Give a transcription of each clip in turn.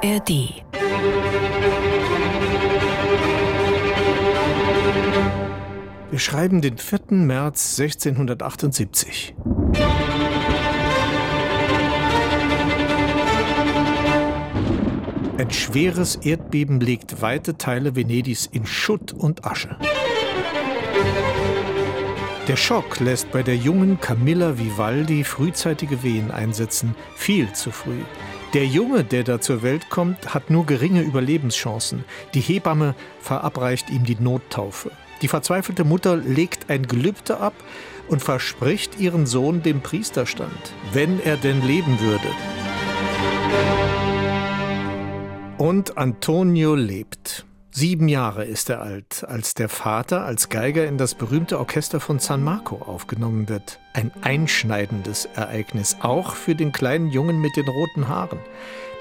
ARD. Wir schreiben den 4. März 1678. Ein schweres Erdbeben legt weite Teile Venedigs in Schutt und Asche. Der Schock lässt bei der jungen Camilla Vivaldi frühzeitige Wehen einsetzen, viel zu früh. Der Junge, der da zur Welt kommt, hat nur geringe Überlebenschancen. Die Hebamme verabreicht ihm die Nottaufe. Die verzweifelte Mutter legt ein Gelübde ab und verspricht ihren Sohn dem Priesterstand, wenn er denn leben würde. Und Antonio lebt. Sieben Jahre ist er alt, als der Vater als Geiger in das berühmte Orchester von San Marco aufgenommen wird. Ein einschneidendes Ereignis, auch für den kleinen Jungen mit den roten Haaren.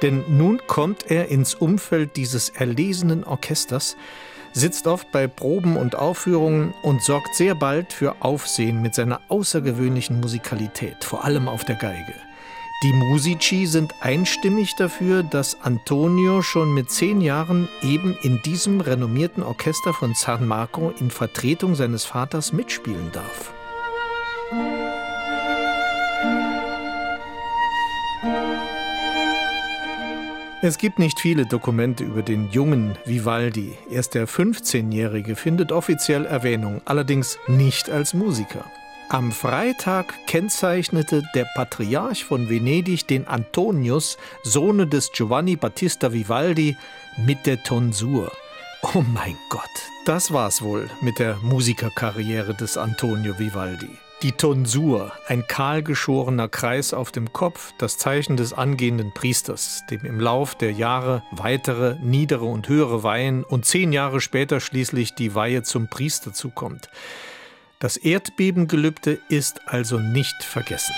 Denn nun kommt er ins Umfeld dieses erlesenen Orchesters, sitzt oft bei Proben und Aufführungen und sorgt sehr bald für Aufsehen mit seiner außergewöhnlichen Musikalität, vor allem auf der Geige. Die Musici sind einstimmig dafür, dass Antonio schon mit zehn Jahren eben in diesem renommierten Orchester von San Marco in Vertretung seines Vaters mitspielen darf. Es gibt nicht viele Dokumente über den jungen Vivaldi. Erst der 15-Jährige findet offiziell Erwähnung, allerdings nicht als Musiker. Am Freitag kennzeichnete der Patriarch von Venedig den Antonius, Sohne des Giovanni Battista Vivaldi, mit der Tonsur. Oh mein Gott, das war's wohl mit der Musikerkarriere des Antonio Vivaldi. Die Tonsur, ein kahlgeschorener Kreis auf dem Kopf, das Zeichen des angehenden Priesters, dem im Lauf der Jahre weitere, niedere und höhere Weihen und zehn Jahre später schließlich die Weihe zum Priester zukommt. Das Erdbebengelübde ist also nicht vergessen.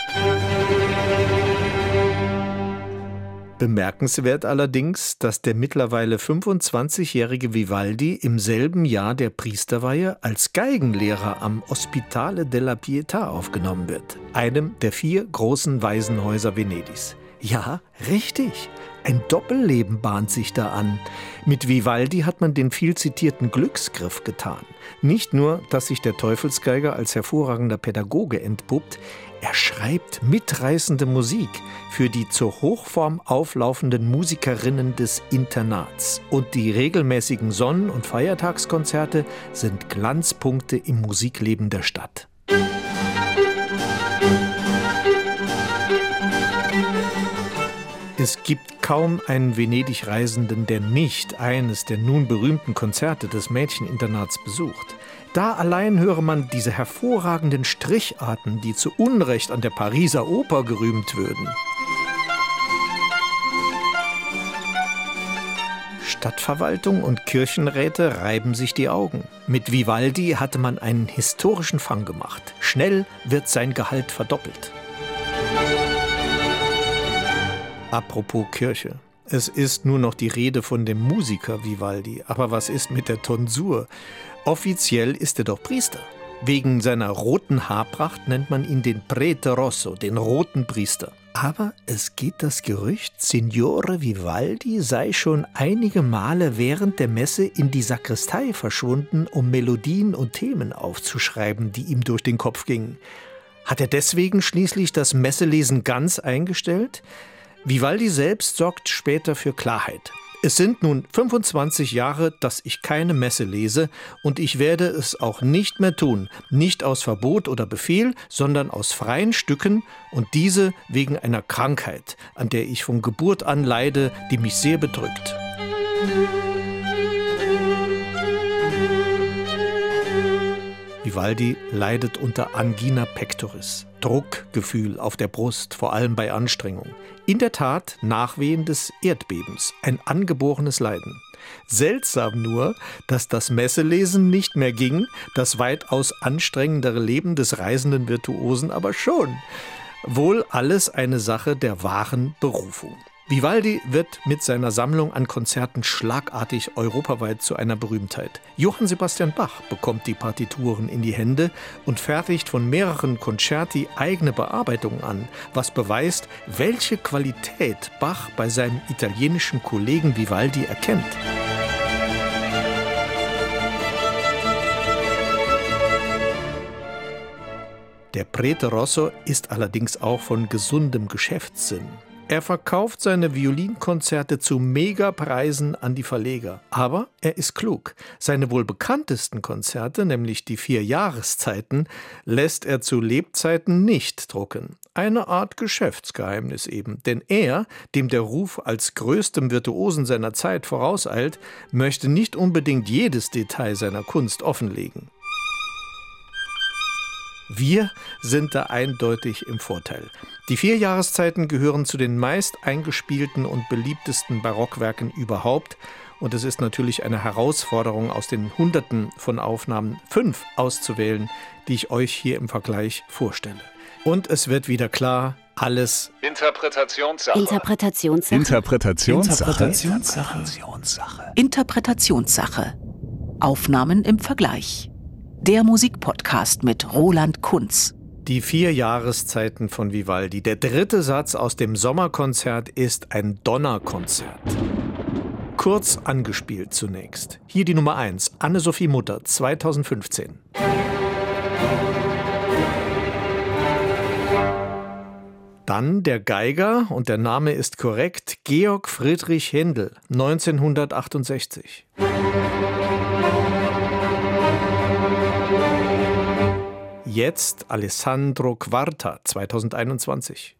Bemerkenswert allerdings, dass der mittlerweile 25-jährige Vivaldi im selben Jahr der Priesterweihe als Geigenlehrer am Ospitale della Pietà aufgenommen wird, einem der vier großen Waisenhäuser Venedigs. Ja, richtig. Ein Doppelleben bahnt sich da an. Mit Vivaldi hat man den viel zitierten Glücksgriff getan. Nicht nur, dass sich der Teufelsgeiger als hervorragender Pädagoge entpuppt, er schreibt mitreißende Musik für die zur Hochform auflaufenden Musikerinnen des Internats. Und die regelmäßigen Sonnen- und Feiertagskonzerte sind Glanzpunkte im Musikleben der Stadt. Es gibt kaum einen Venedig-Reisenden, der nicht eines der nun berühmten Konzerte des Mädcheninternats besucht. Da allein höre man diese hervorragenden Stricharten, die zu Unrecht an der Pariser Oper gerühmt würden. Stadtverwaltung und Kirchenräte reiben sich die Augen. Mit Vivaldi hatte man einen historischen Fang gemacht. Schnell wird sein Gehalt verdoppelt. Apropos Kirche. Es ist nur noch die Rede von dem Musiker Vivaldi. Aber was ist mit der Tonsur? Offiziell ist er doch Priester. Wegen seiner roten Haarpracht nennt man ihn den Prete Rosso, den roten Priester. Aber es geht das Gerücht, Signore Vivaldi sei schon einige Male während der Messe in die Sakristei verschwunden, um Melodien und Themen aufzuschreiben, die ihm durch den Kopf gingen. Hat er deswegen schließlich das Messelesen ganz eingestellt? Vivaldi selbst sorgt später für Klarheit. Es sind nun 25 Jahre, dass ich keine Messe lese und ich werde es auch nicht mehr tun, nicht aus Verbot oder Befehl, sondern aus freien Stücken und diese wegen einer Krankheit, an der ich von Geburt an leide, die mich sehr bedrückt. Vivaldi leidet unter Angina pectoris, Druckgefühl auf der Brust, vor allem bei Anstrengung. In der Tat Nachwehen des Erdbebens, ein angeborenes Leiden. Seltsam nur, dass das Messelesen nicht mehr ging, das weitaus anstrengendere Leben des reisenden Virtuosen aber schon. Wohl alles eine Sache der wahren Berufung. Vivaldi wird mit seiner Sammlung an Konzerten schlagartig europaweit zu einer Berühmtheit. Johann Sebastian Bach bekommt die Partituren in die Hände und fertigt von mehreren Concerti eigene Bearbeitungen an, was beweist, welche Qualität Bach bei seinem italienischen Kollegen Vivaldi erkennt. Der Prete Rosso ist allerdings auch von gesundem Geschäftssinn. Er verkauft seine Violinkonzerte zu Megapreisen an die Verleger. Aber er ist klug. Seine wohl bekanntesten Konzerte, nämlich die vier Jahreszeiten, lässt er zu Lebzeiten nicht drucken. Eine Art Geschäftsgeheimnis eben. Denn er, dem der Ruf als größtem Virtuosen seiner Zeit vorauseilt, möchte nicht unbedingt jedes Detail seiner Kunst offenlegen. Wir sind da eindeutig im Vorteil. Die vier Jahreszeiten gehören zu den meist eingespielten und beliebtesten Barockwerken überhaupt. Und es ist natürlich eine Herausforderung, aus den Hunderten von Aufnahmen fünf auszuwählen, die ich euch hier im Vergleich vorstelle. Und es wird wieder klar, alles Interpretationssache. Interpretationssache. Interpretationssache. Interpretationssache. Interpretationssache. Aufnahmen im Vergleich. Der Musikpodcast mit Roland Kunz. Die vier Jahreszeiten von Vivaldi. Der dritte Satz aus dem Sommerkonzert ist ein Donnerkonzert. Kurz angespielt zunächst. Hier die Nummer 1, Anne-Sophie Mutter, 2015. Dann der Geiger, und der Name ist korrekt, Georg Friedrich Händel, 1968. Jetzt Alessandro Quarta 2021.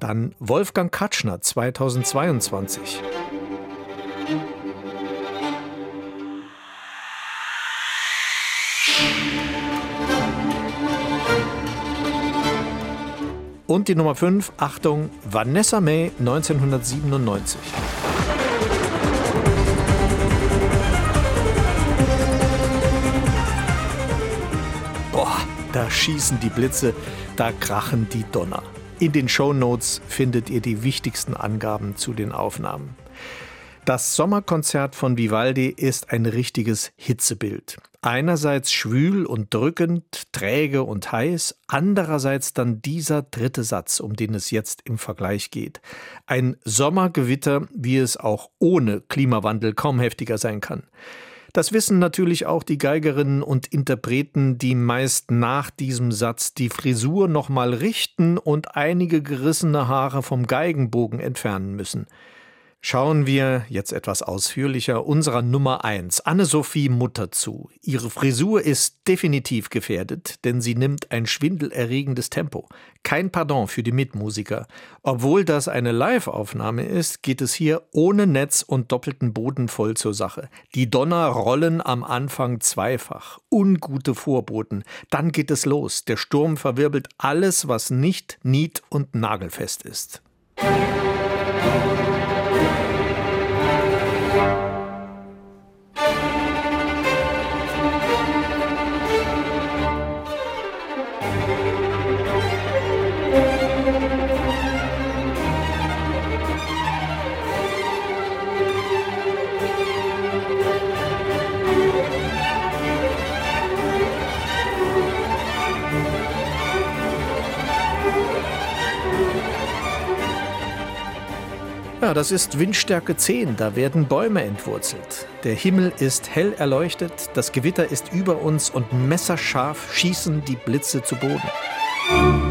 Dann Wolfgang Katschner 2022. Und die Nummer 5, Achtung, Vanessa May 1997. Da schießen die Blitze, da krachen die Donner. In den Show Notes findet ihr die wichtigsten Angaben zu den Aufnahmen. Das Sommerkonzert von Vivaldi ist ein richtiges Hitzebild. Einerseits schwül und drückend, träge und heiß, andererseits dann dieser dritte Satz, um den es jetzt im Vergleich geht. Ein Sommergewitter, wie es auch ohne Klimawandel kaum heftiger sein kann. Das wissen natürlich auch die Geigerinnen und Interpreten, die meist nach diesem Satz die Frisur nochmal richten und einige gerissene Haare vom Geigenbogen entfernen müssen. Schauen wir jetzt etwas ausführlicher unserer Nummer 1, Anne-Sophie Mutter zu. Ihre Frisur ist definitiv gefährdet, denn sie nimmt ein schwindelerregendes Tempo. Kein Pardon für die Mitmusiker. Obwohl das eine Live-Aufnahme ist, geht es hier ohne Netz und doppelten Boden voll zur Sache. Die Donner rollen am Anfang zweifach. Ungute Vorboten. Dann geht es los. Der Sturm verwirbelt alles, was nicht nied- und nagelfest ist. Ja, das ist Windstärke 10, da werden Bäume entwurzelt. Der Himmel ist hell erleuchtet, das Gewitter ist über uns und messerscharf schießen die Blitze zu Boden.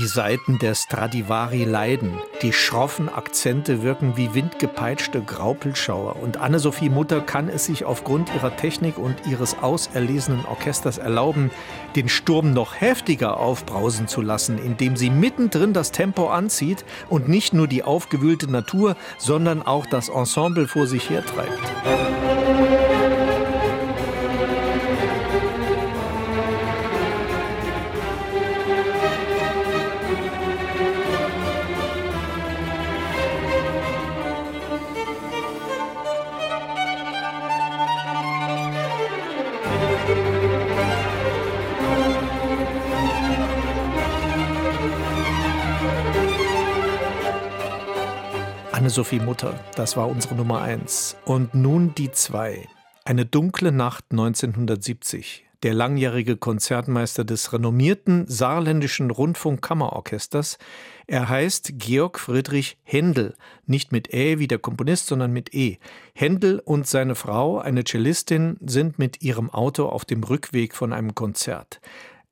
Die Saiten der Stradivari leiden. Die schroffen Akzente wirken wie windgepeitschte Graupelschauer. Und Anne-Sophie Mutter kann es sich aufgrund ihrer Technik und ihres auserlesenen Orchesters erlauben, den Sturm noch heftiger aufbrausen zu lassen, indem sie mittendrin das Tempo anzieht und nicht nur die aufgewühlte Natur, sondern auch das Ensemble vor sich hertreibt. Anne-Sophie Mutter, das war unsere Nummer eins. Und nun die zwei. Eine dunkle Nacht 1970. Der langjährige Konzertmeister des renommierten saarländischen Rundfunkkammerorchesters. Er heißt Georg Friedrich Händel. Nicht mit Ä wie der Komponist, sondern mit E. Händel und seine Frau, eine Cellistin, sind mit ihrem Auto auf dem Rückweg von einem Konzert.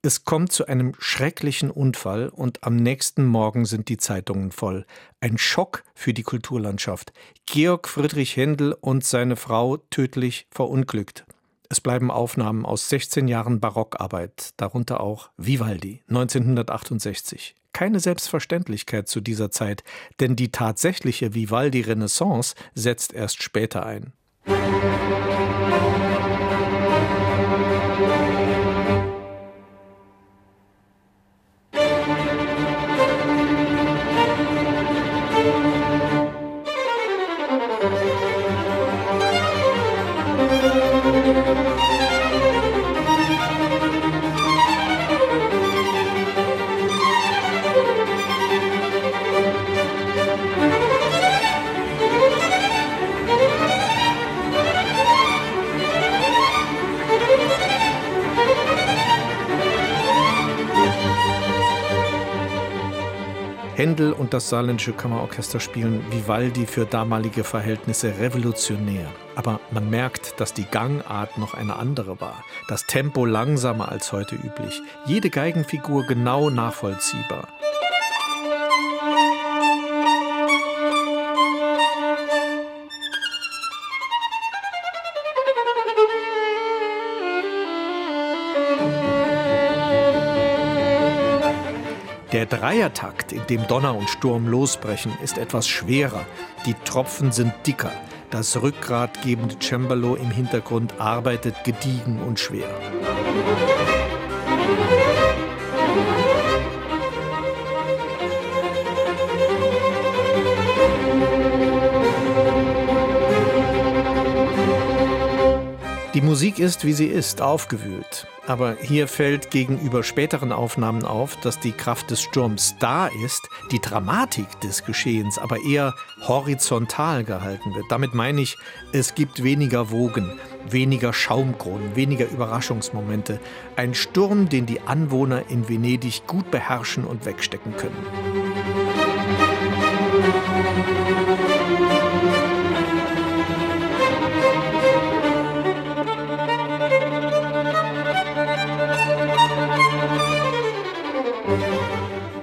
Es kommt zu einem schrecklichen Unfall und am nächsten Morgen sind die Zeitungen voll. Ein Schock für die Kulturlandschaft. Georg Friedrich Händel und seine Frau tödlich verunglückt. Es bleiben Aufnahmen aus 16 Jahren Barockarbeit, darunter auch Vivaldi 1968. Keine Selbstverständlichkeit zu dieser Zeit, denn die tatsächliche Vivaldi-Renaissance setzt erst später ein. Musik Händel und das Saarländische Kammerorchester spielen Vivaldi für damalige Verhältnisse revolutionär. Aber man merkt, dass die Gangart noch eine andere war. Das Tempo langsamer als heute üblich. Jede Geigenfigur genau nachvollziehbar. Der Dreiertakt, in dem Donner und Sturm losbrechen, ist etwas schwerer. Die Tropfen sind dicker. Das rückgratgebende Cembalo im Hintergrund arbeitet gediegen und schwer. Die Musik ist, wie sie ist, aufgewühlt. Aber hier fällt gegenüber späteren Aufnahmen auf, dass die Kraft des Sturms da ist, die Dramatik des Geschehens aber eher horizontal gehalten wird. Damit meine ich, es gibt weniger Wogen, weniger Schaumkronen, weniger Überraschungsmomente. Ein Sturm, den die Anwohner in Venedig gut beherrschen und wegstecken können.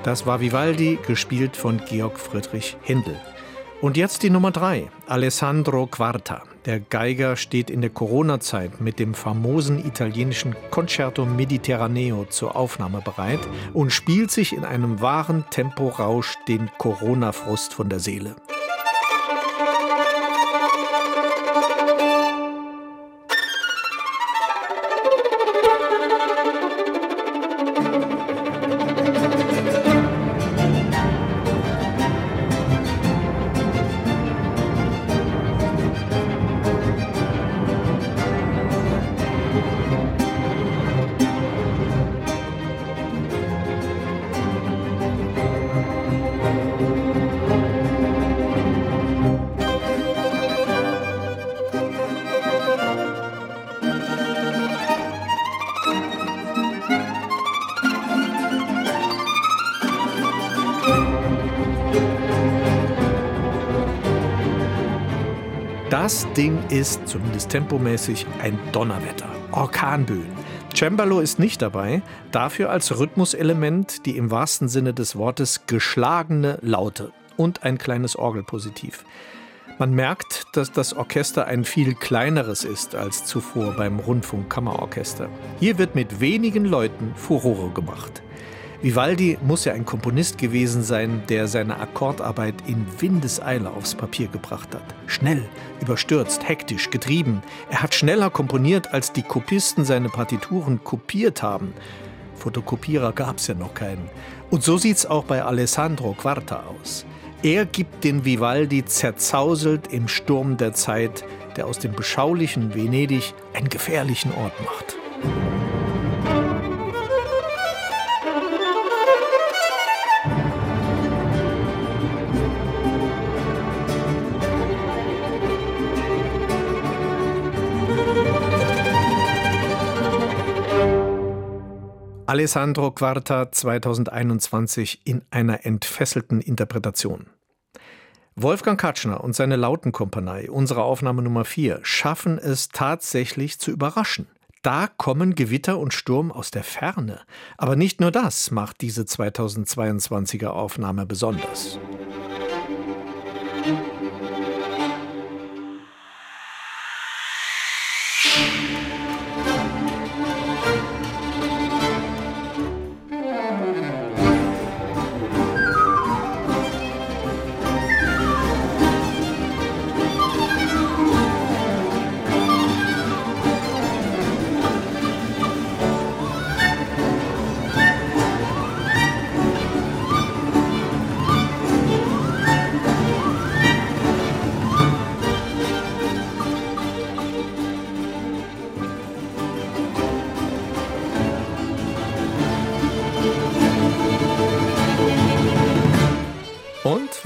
Das war Vivaldi, gespielt von Georg Friedrich Händel. Und jetzt die Nummer drei, Alessandro Quarta. Der Geiger steht in der Corona-Zeit mit dem famosen italienischen Concerto Mediterraneo zur Aufnahme bereit und spielt sich in einem wahren Temporausch den Corona-Frust von der Seele. Das Ding ist, zumindest tempomäßig, ein Donnerwetter. Orkanböen. Cembalo ist nicht dabei, dafür als Rhythmuselement die im wahrsten Sinne des Wortes geschlagene Laute und ein kleines Orgelpositiv. Man merkt, dass das Orchester ein viel kleineres ist als zuvor beim Rundfunkkammerorchester. Hier wird mit wenigen Leuten Furore gemacht. Vivaldi muss ja ein Komponist gewesen sein, der seine Akkordarbeit in Windeseile aufs Papier gebracht hat. Schnell, überstürzt, hektisch, getrieben. Er hat schneller komponiert, als die Kopisten seine Partituren kopiert haben. Fotokopierer gab es ja noch keinen. Und so sieht's auch bei Alessandro Quarta aus. Er gibt den Vivaldi zerzauselt im Sturm der Zeit, der aus dem beschaulichen Venedig einen gefährlichen Ort macht. Alessandro Quarta 2021 in einer entfesselten Interpretation. Wolfgang Katschner und seine Lautenkompanie, unsere Aufnahme Nummer 4, schaffen es tatsächlich zu überraschen. Da kommen Gewitter und Sturm aus der Ferne. Aber nicht nur das macht diese 2022er Aufnahme besonders.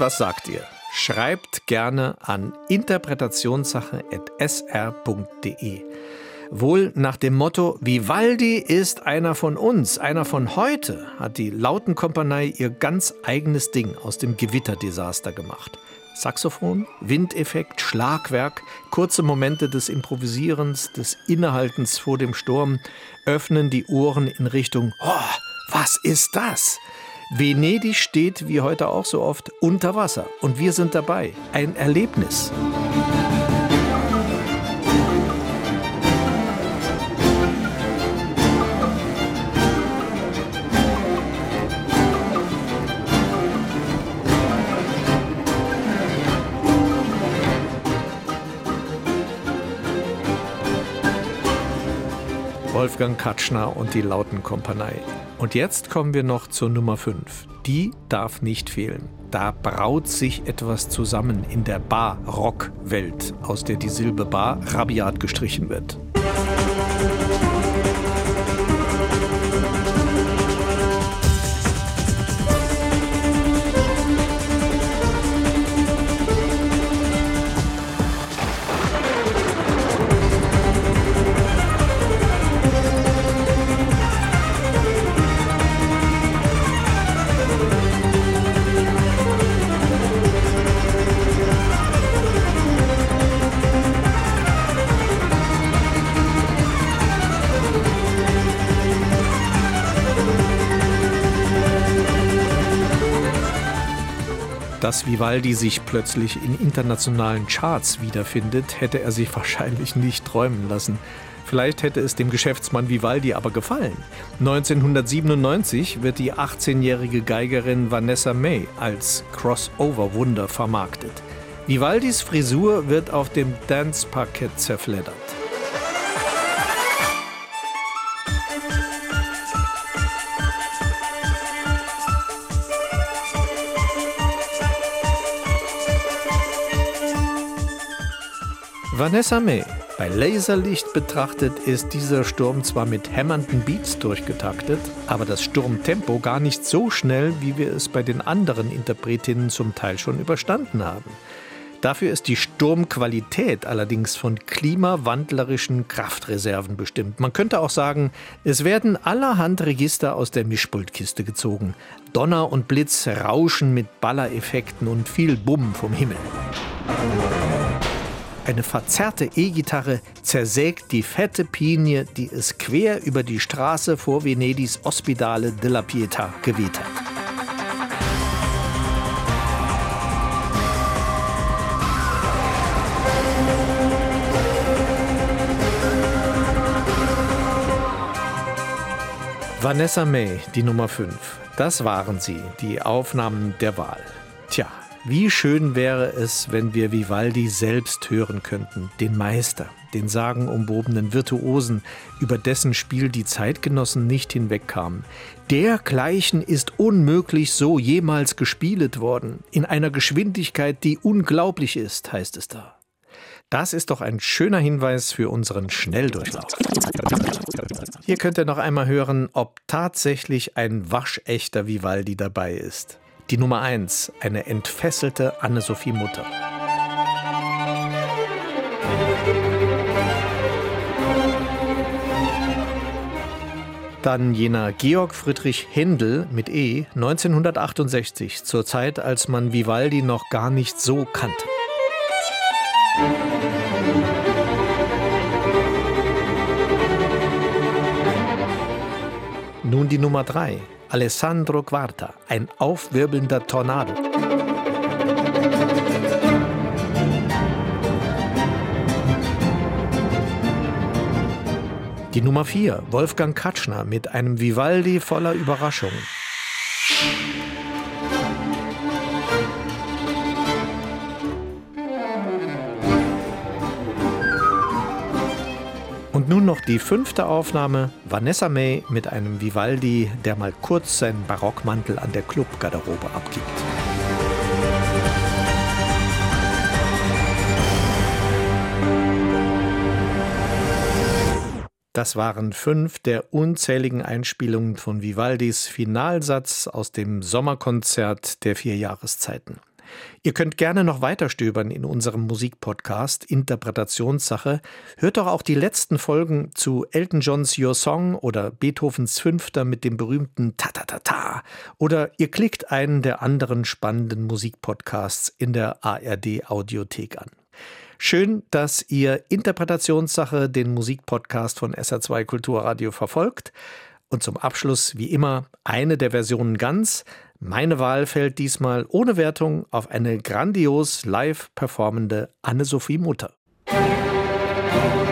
Was sagt ihr? Schreibt gerne an interpretationssache.sr.de. Wohl nach dem Motto, Vivaldi ist einer von uns, einer von heute, hat die Lautenkompanie ihr ganz eigenes Ding aus dem Gewitterdesaster gemacht. Saxophon, Windeffekt, Schlagwerk, kurze Momente des Improvisierens, des Innehaltens vor dem Sturm öffnen die Ohren in Richtung, oh, was ist das? Venedig steht, wie heute auch so oft, unter Wasser. Und wir sind dabei. Ein Erlebnis. Wolfgang Katschner und die Lautenkompanie. Und jetzt kommen wir noch zur Nummer 5. Die darf nicht fehlen. Da braut sich etwas zusammen in der Bar-Rock-Welt, aus der die Silbe Bar rabiat gestrichen wird. Dass Vivaldi sich plötzlich in internationalen Charts wiederfindet, hätte er sich wahrscheinlich nicht träumen lassen. Vielleicht hätte es dem Geschäftsmann Vivaldi aber gefallen. 1997 wird die 18-jährige Geigerin Vanessa May als Crossover-Wunder vermarktet. Vivaldis Frisur wird auf dem Dance-Parkett zerfleddert. Vanessa May. Bei Laserlicht betrachtet ist dieser Sturm zwar mit hämmernden Beats durchgetaktet, aber das Sturmtempo gar nicht so schnell, wie wir es bei den anderen Interpretinnen zum Teil schon überstanden haben. Dafür ist die Sturmqualität allerdings von klimawandlerischen Kraftreserven bestimmt. Man könnte auch sagen, es werden allerhand Register aus der Mischpultkiste gezogen. Donner und Blitz rauschen mit Ballereffekten und viel Bumm vom Himmel. Eine verzerrte E-Gitarre zersägt die fette Pinie, die es quer über die Straße vor Venedigs Ospedale della Pietà geweht hat. Vanessa May, die Nummer 5. Das waren sie, die Aufnahmen der Wahl. Tja, wie schön wäre es, wenn wir Vivaldi selbst hören könnten, den Meister, den sagenumwobenen Virtuosen, über dessen Spiel die Zeitgenossen nicht hinwegkamen. Dergleichen ist unmöglich so jemals gespielet worden, in einer Geschwindigkeit, die unglaublich ist, heißt es da. Das ist doch ein schöner Hinweis für unseren Schnelldurchlauf. Hier könnt ihr noch einmal hören, ob tatsächlich ein waschechter Vivaldi dabei ist. Die Nummer 1, eine entfesselte Anne-Sophie Mutter. Dann jener Georg Friedrich Händel mit E 1968, zur Zeit, als man Vivaldi noch gar nicht so kannte. Nun die Nummer 3, Alessandro Quarta, ein aufwirbelnder Tornado. Die Nummer 4, Wolfgang Katschner mit einem Vivaldi voller Überraschungen. Nun noch die fünfte Aufnahme, Vanessa May mit einem Vivaldi, der mal kurz seinen Barockmantel an der Clubgarderobe abgibt. Das waren fünf der unzähligen Einspielungen von Vivaldis Finalsatz aus dem Sommerkonzert der vier Jahreszeiten. Ihr könnt gerne noch weiter stöbern in unserem Musikpodcast Interpretationssache. Hört doch auch die letzten Folgen zu Elton Johns Your Song oder Beethovens Fünfter mit dem berühmten Ta-Ta-Ta-Ta. Oder ihr klickt einen der anderen spannenden Musikpodcasts in der ARD Audiothek an. Schön, dass ihr Interpretationssache den Musikpodcast von SR2 Kulturradio verfolgt. Und zum Abschluss, wie immer, eine der Versionen ganz. Meine Wahl fällt diesmal ohne Wertung auf eine grandios live performende Anne-Sophie Mutter. Musik